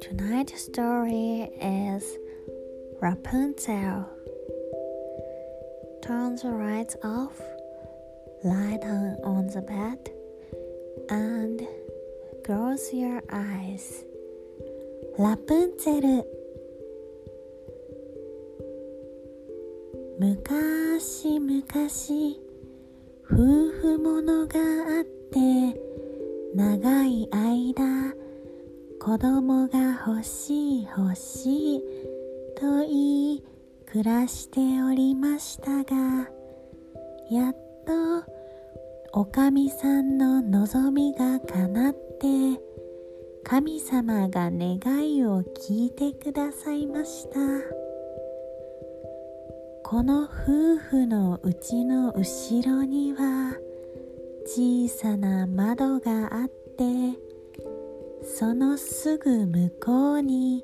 Tonight's story is Rapunzel. Turn the lights off, lie down on the bed, and close your eyes. Rapunzel 昔々夫婦ものがあって長い間子供が欲しい欲しいと言い暮らしておりましたがやっとおかみさんの望みが叶って神様が願いを聞いてくださいました。この夫婦のうちの後ろには小さな窓があってそのすぐ向こうに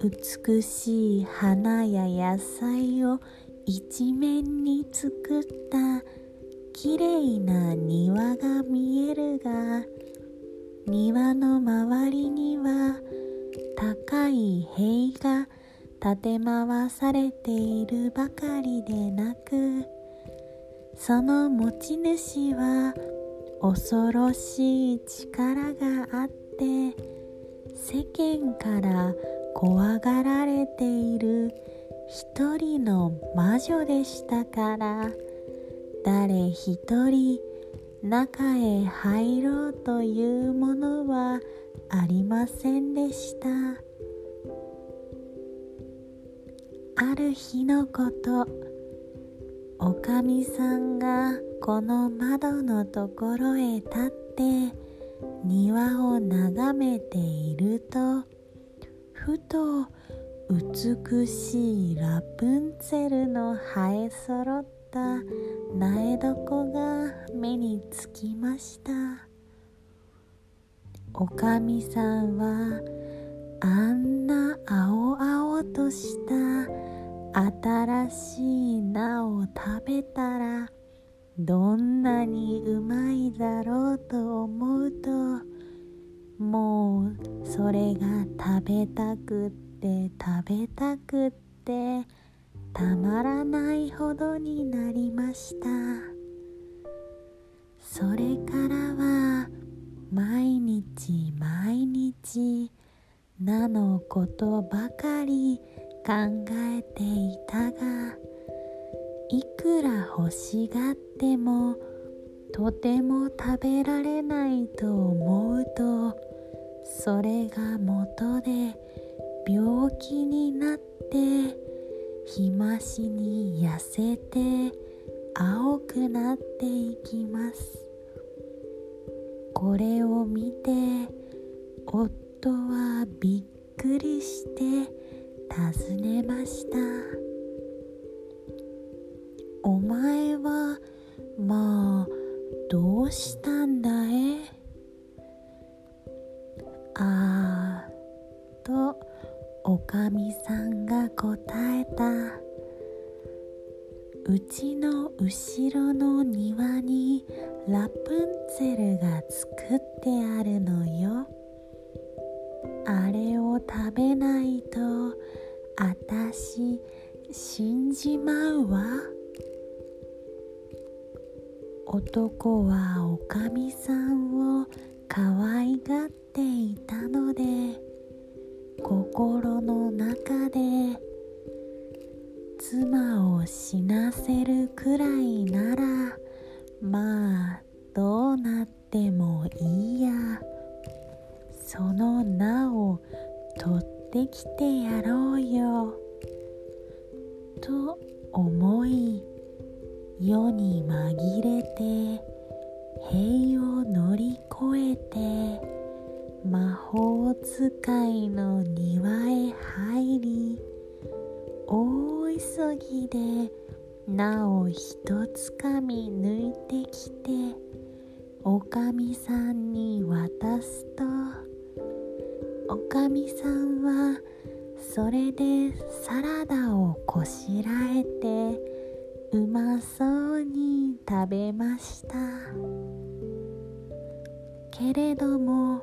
美しい花や野菜を一面に作ったきれいな庭が見えるが庭の周りには高い塀が立て回されているばかりでなくその持ち主は恐ろしい力があって世間から怖がられている一人の魔女でしたから誰一人中へ入ろうというものはありませんでした。ある日のこと。おかみさんがこの窓のところへ立って庭を眺めているとふと美しいラプンツェルの生え揃った苗床が目につきました。おかみさんはあんな青々とした新しい菜を食べたらどんなにうまいだろうと思うともうそれが食べたくって食べたくってたまらないほどになりました。それからは毎日毎日菜のことばかり考えていたがいくら欲しがってもとても食べられないと思うとそれが元で病気になって日増しに痩せて青くなっていきます。これを見て夫はびっくりして尋ねました。お前はまあどうしたんだい？あーとおかみさんが答えた。うちの後ろの庭にラプンツェルが作ってあるのよ。あれを食べないとあたし死んじまうわ。男はおかみさんを可愛がっていたので心の中で妻を死なせるくらいならまあどうなってもいいやその名を取ってきてやろうよ。と思い世に紛れて塀を乗り越えて魔法使いの庭へ入り大急ぎでなおひとつかみ抜いてきておかみさんに渡すとおかみさんはそれでサラダをこしらえてうまそうに食べました。けれども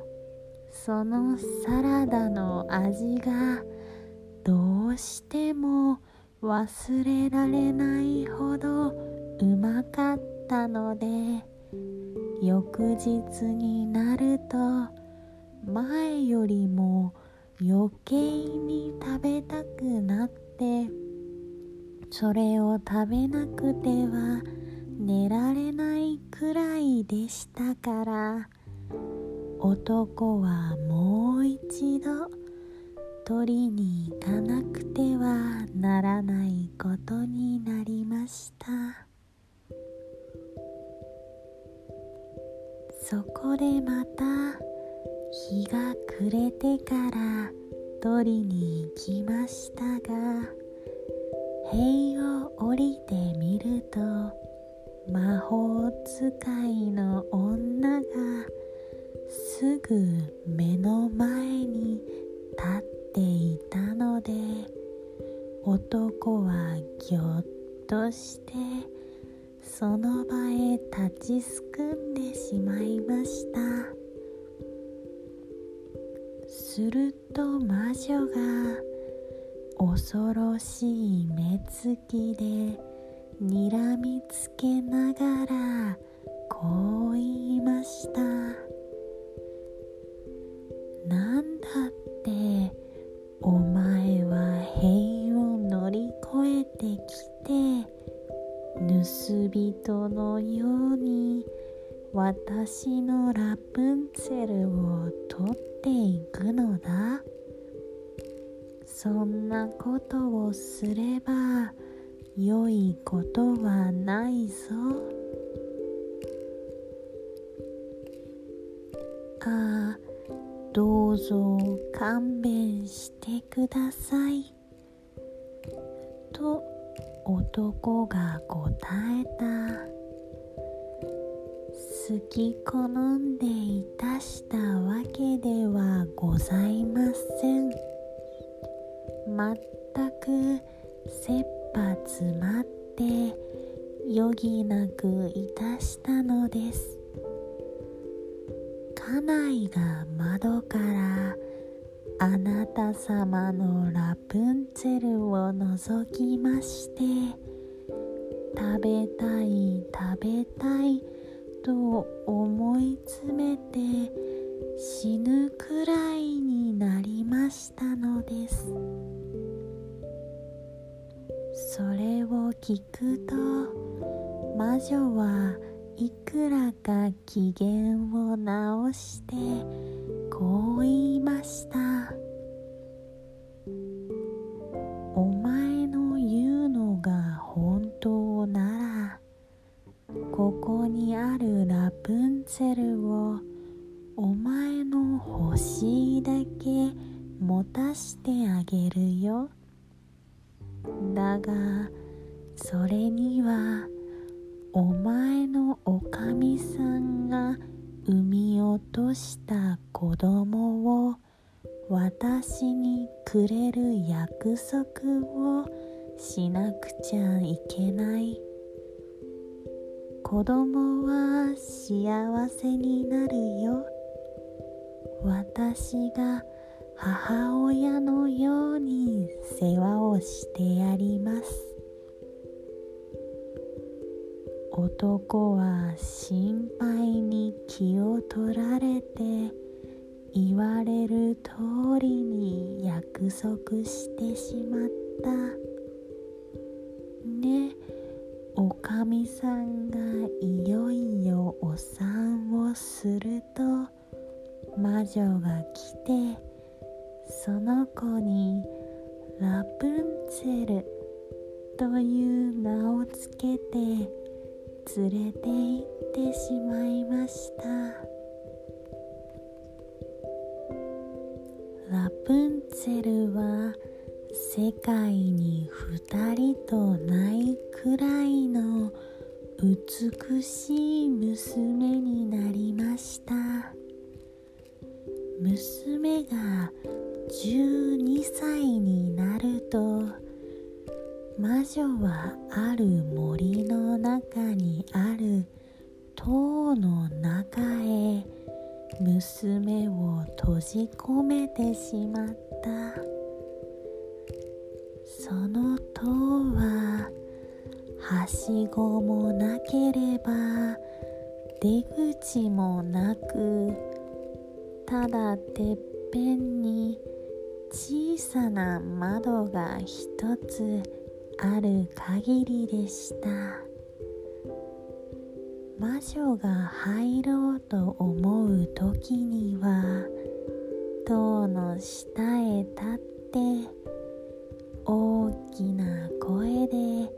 そのサラダの味がどうしても忘れられないほどうまかったので翌日になると前よりも余計に食べたくなってそれを食べなくては寝られないくらいでしたから男はもう一度取りに行かなくてはならないことになりました。そこでまた日が暮れてから取りに行きましたが塀を降りてみると魔法使いの女がすぐ目の前に立っていたので男はぎょっとしてその場へ立ちすくんでしまいました。すると魔女が恐ろしい目つきでにらみつけながらこう言いました。なんだってお前は塀を乗り越えてきて盗人のように私のラプンツェルを取ってていくのだ。そんなことをすれば良いことはないぞ。ああどうぞ勘弁してください。と男が答えた。好き好んでいたしたわけではございません。まったく切羽詰まって余儀なくいたしたのです。家内が窓からあなた様のラプンツェルを覗きまして食べたい食べたいと思い詰めて死ぬくらいになりましたのです。それを聞くと魔女はいくらか機嫌を直してこう言いました。プンツェルをお前の欲しいだけ持たしてあげるよ。だがそれにはお前のおかみさんが産み落とした子供を私にくれる約束をしなくちゃいけない。子供は幸せになるよ。私が母親のように世話をしてやります。男は心配に気を取られて言われる通りに約束してしまった。みさんがいよいよお産をすると魔女が来てその子にラプンツェルという名をつけて連れて行ってしまいました。ラプンツェルは世界に二人とないくらいの美しい娘になりました。娘が12歳になると魔女はある森の中にある塔の中へ娘を閉じ込めてしまった。その塔ははしごもなければ出口もなくただてっぺんに小さな窓が一つある限りでした。魔女が入ろうと思う時には塔の下へ立って大きな声で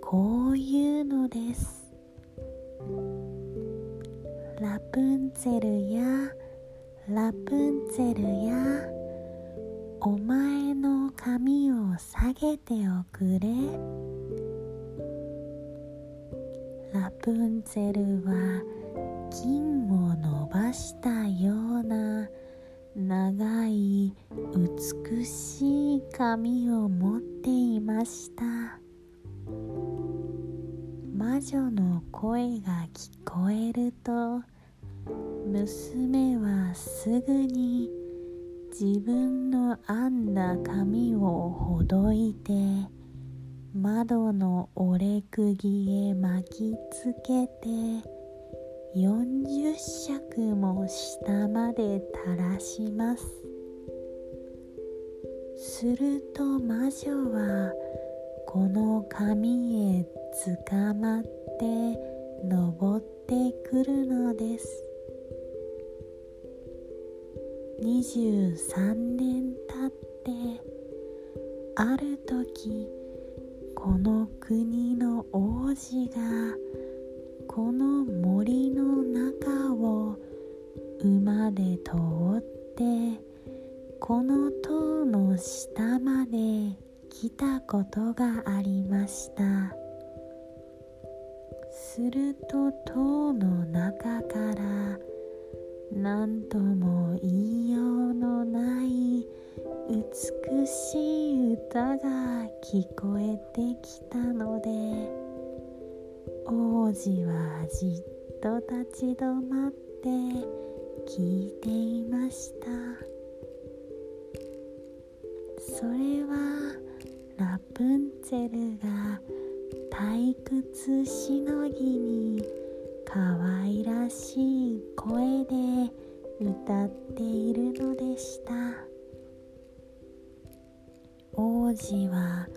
こう言うのです。ラプンツェルやラプンツェルやお前の髪を下げておくれ。ラプンツェルは金を伸ばしたような長い美しい髪を持っていました。魔女の声が聞こえると娘はすぐに自分の編んだ髪をほどいて窓の折れ釘へ巻きつけて40尺も下まで垂らします。すると魔女はこの紙へつかまって登ってくるのです。23年経ってある時この国の王子がこの森の中を馬で通ってこの塔の下まで来たことがありました。すると塔の中から何とも言いようのない美しい歌が聞こえてきたので王子はじっと立ち止まって聞いていました。それはラプンツェルが退屈しのぎに可愛らしい声で歌っているのでした。王子は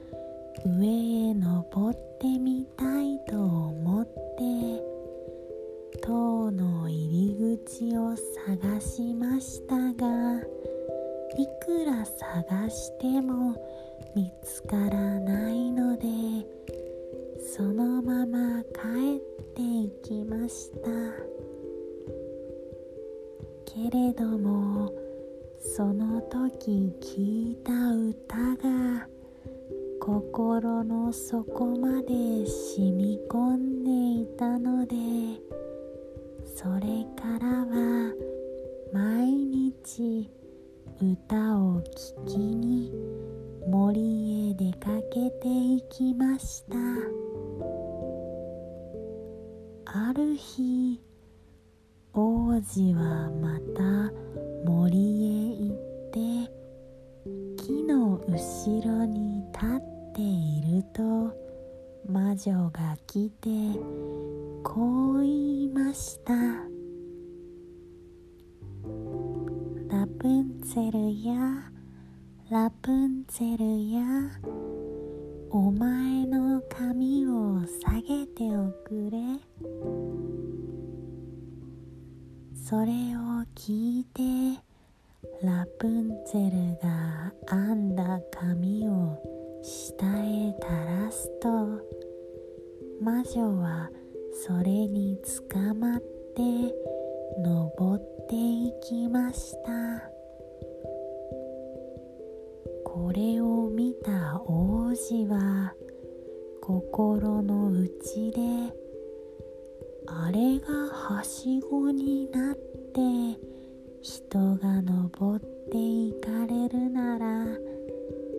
上へ登ってみたいと思って塔の入り口を探しましたがいくら探しても見つからないのでそのまま帰っていきました。けれどもその時聞いた歌が心の底まで染み込んでいたのでそれからは毎日歌を聴きに森へ出かけていきました。ある日王子はまた森へ行って木の後ろに立ってていると魔女が来てこう言いました。ラプンツェルやラプンツェルやお前の髪を下げておくれ。それを聞いてラプンツェルが編んだ髪を下へ垂らすと魔女はそれにつかまって登っていきました。これを見た王子は心の内であれがはしごになって人が登っていかれるなら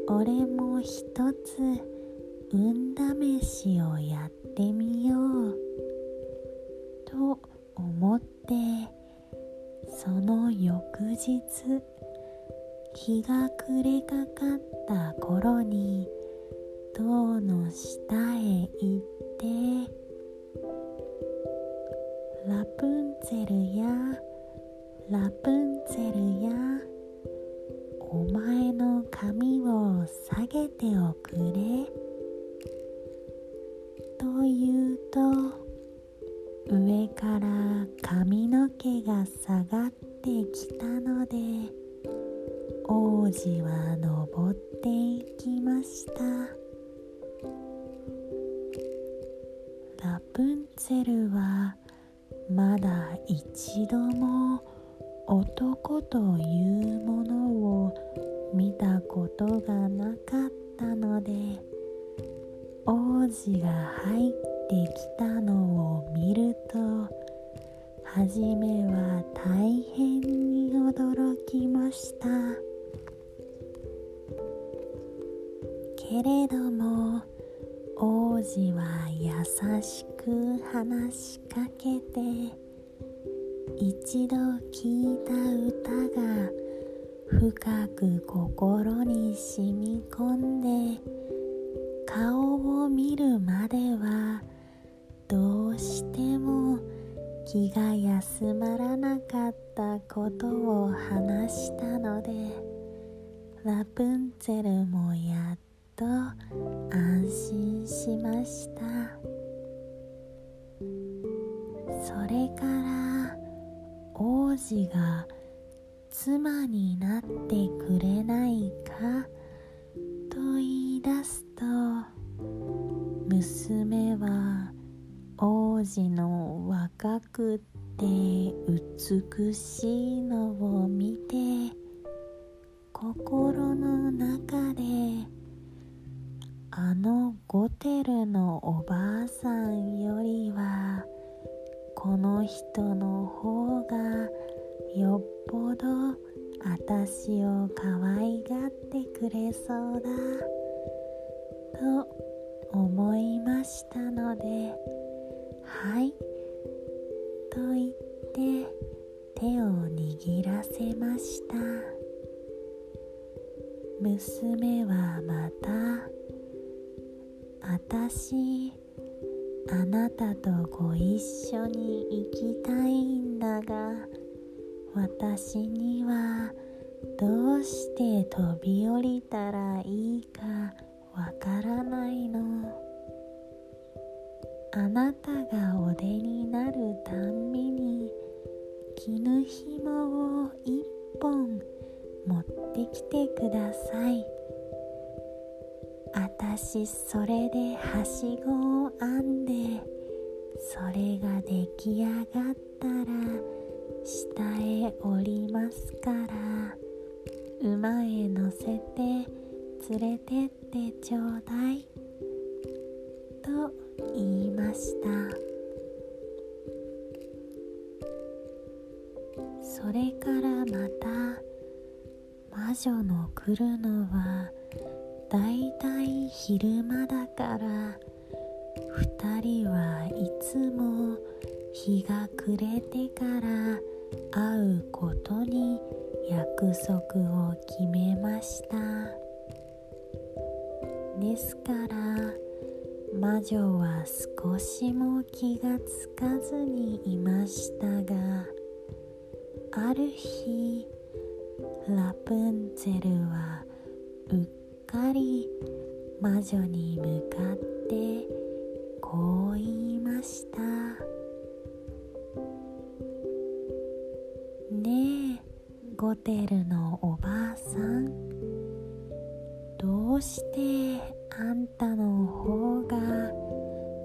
俺も一つ運試しをやってみようと思ってその翌日日が暮れかかった頃に塔の下へ行ってラプンツェルやラプンツェルやておくけれども王子は優しく話しかけて一度聞いた歌が深く心に染み込んで顔を見るまではどうしても気が休まらなかったことを話したのでラプンツェルもやってと安心しました。それから王子が妻になってくれないかと言い出すと娘は王子の若くて美しいのを見て心の中であのゴテルのおばあさんよりはこの人の方がよっぽどあたしを可愛がってくれそうだと思いましたのではいと言って手を握らせました。娘はまたあたしあなたとご一緒に行きたいんだが私にはどうして飛び降りたらいいかわからないの。あなたがお出になるたんびに絹ひもを一本持ってきてください。あたしそれではしごを編んでそれが出来上がったら下へ降りますから馬へ乗せて連れてってちょうだいと言いました。それからまた魔女の来るのはだいたい昼間だから二人はいつも日が暮れてから会うことに約束を決めました。ですから魔女は少しも気がつかずにいましたがある日ラプンツェルはうっかり魔女に向かってこう言いました。ねえゴテルのおばあさん。どうしてあんたの方が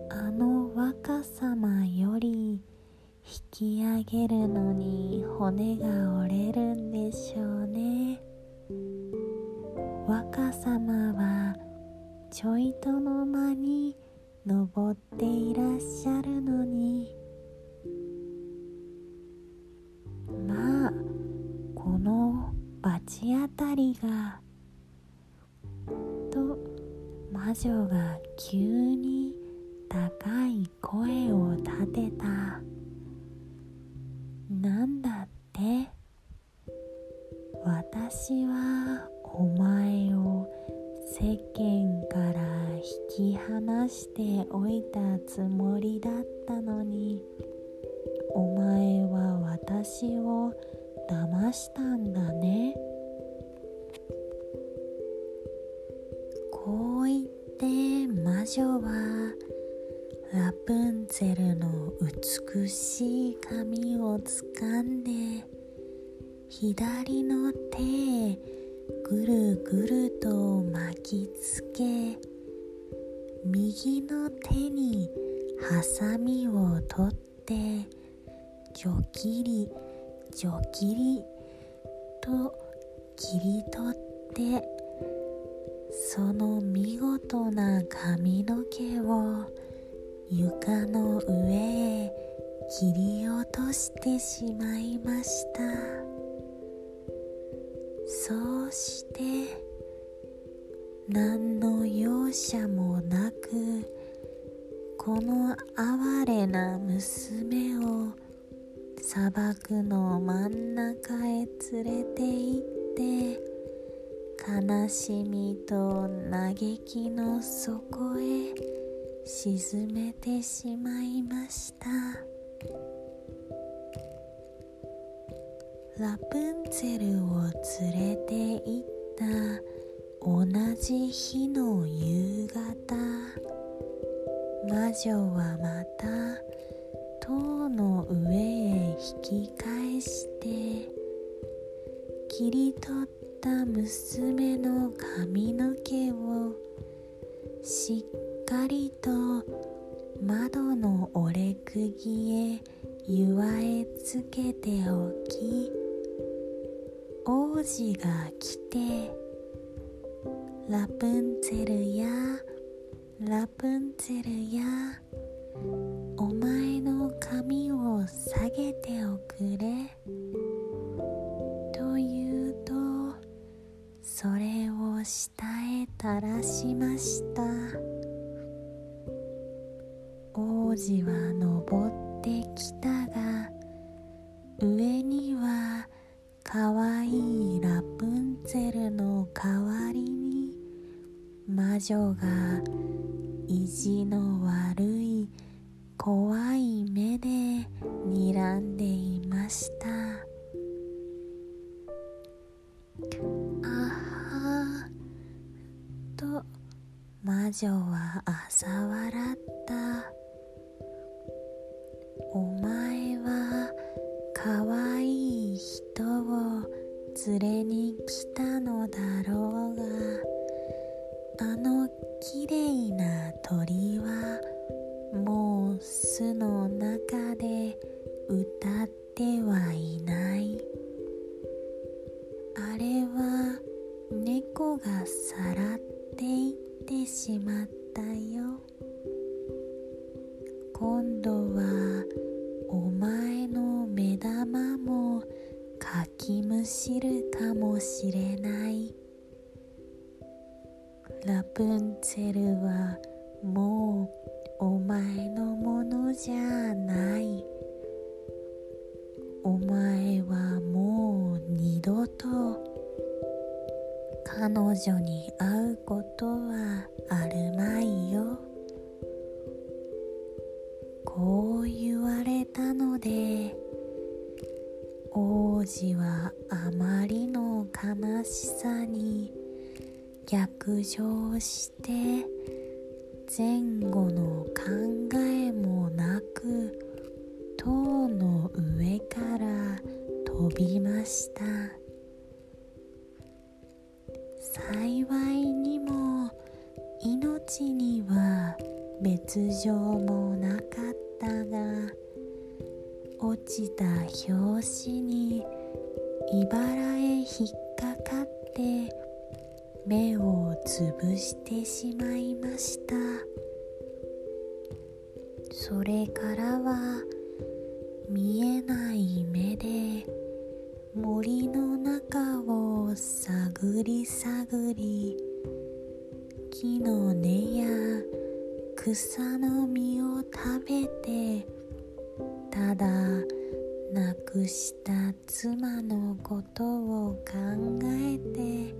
あの若様より引き上げるのに骨が折れるんでしょうね。若様はちょいとの間に登っていらっしゃるのに。まあこの罰当たりがと魔女が急に高い声を立てた。なんだって？私はお前世間から引き離しておいたつもりだったのにお前は私を騙したんだね。こう言って魔女はラプンツェルの美しい髪をつかんで左の手へぐるぐると巻きつけ右の手にハサミを取ってジョキリジョキリと切り取ってその見事な髪の毛を床の上へ切り落としてしまいました。して何の容赦もなくこの哀れな娘を砂漠の真ん中へ連れて行って悲しみと嘆きの底へ沈めてしまいました。ラプンツェルを連れて行ってた同じ日の夕方。魔女はまた塔の上へ引き返して切り取った娘の髪の毛をしっかりと窓の折れ釘へ祝えつけておき王子が来てラプンツェルやラプンツェルやお前の髪を下げておくれ。と言うとそれを下へ垂らしました。王子は登ってきたが上にはかわいいラプンツェルの代わりに魔女が意地の悪い怖い目で睨んでいました。あはと魔女は嘲笑った歌ってはいない。逆上して前後の考えもなく塔の上から飛びました。幸いにも命には別状もなかったが落ちた拍子に茨へ引っかかって目をつぶしてしまいました。それからは見えない目で森の中を探り探り木の根や草の実を食べてただ亡くした妻のことを考えて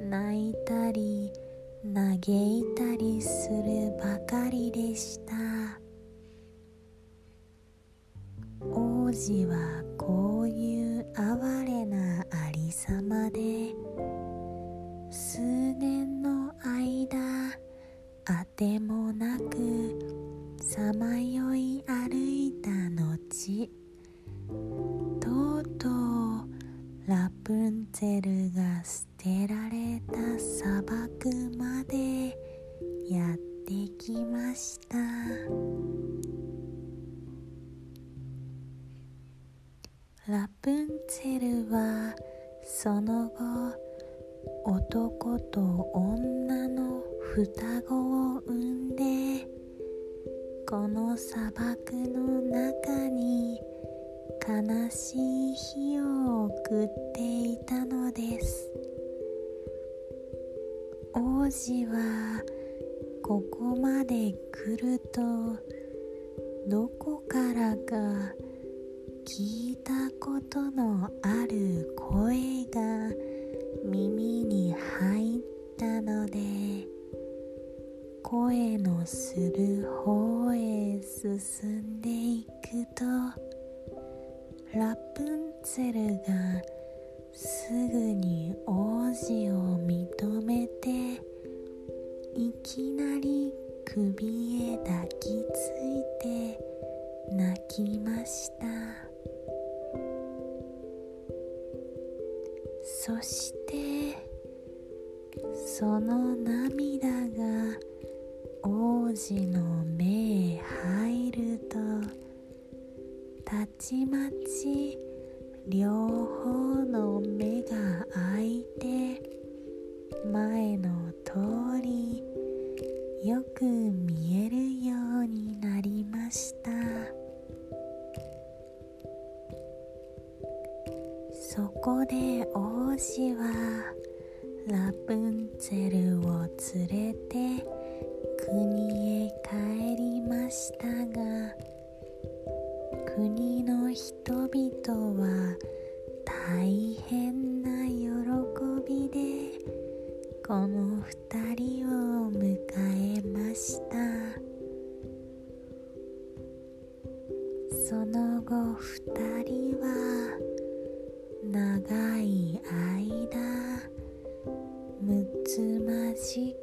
泣いたり嘆いたりするばかりでした。王子はこういう哀れなありさまで数年の間あてもなくさまよい歩いた後とうとうラプンツェルが捨てられた砂漠までやってきました。ラプンツェルはその後男と女の双子を産んでこの砂漠の中に悲しい日を送っていたのです。王子はここまで来るとどこからか聞いたことのある声が耳に入ったので声のする方へ進んでいくとラプンツェルがすぐに王子を認めていきなり首へ抱きついて泣きました。そしてその涙が王子の目へ入るとたちまち両方の目が開いて前の通りよく見その後二人は長い間むつまじ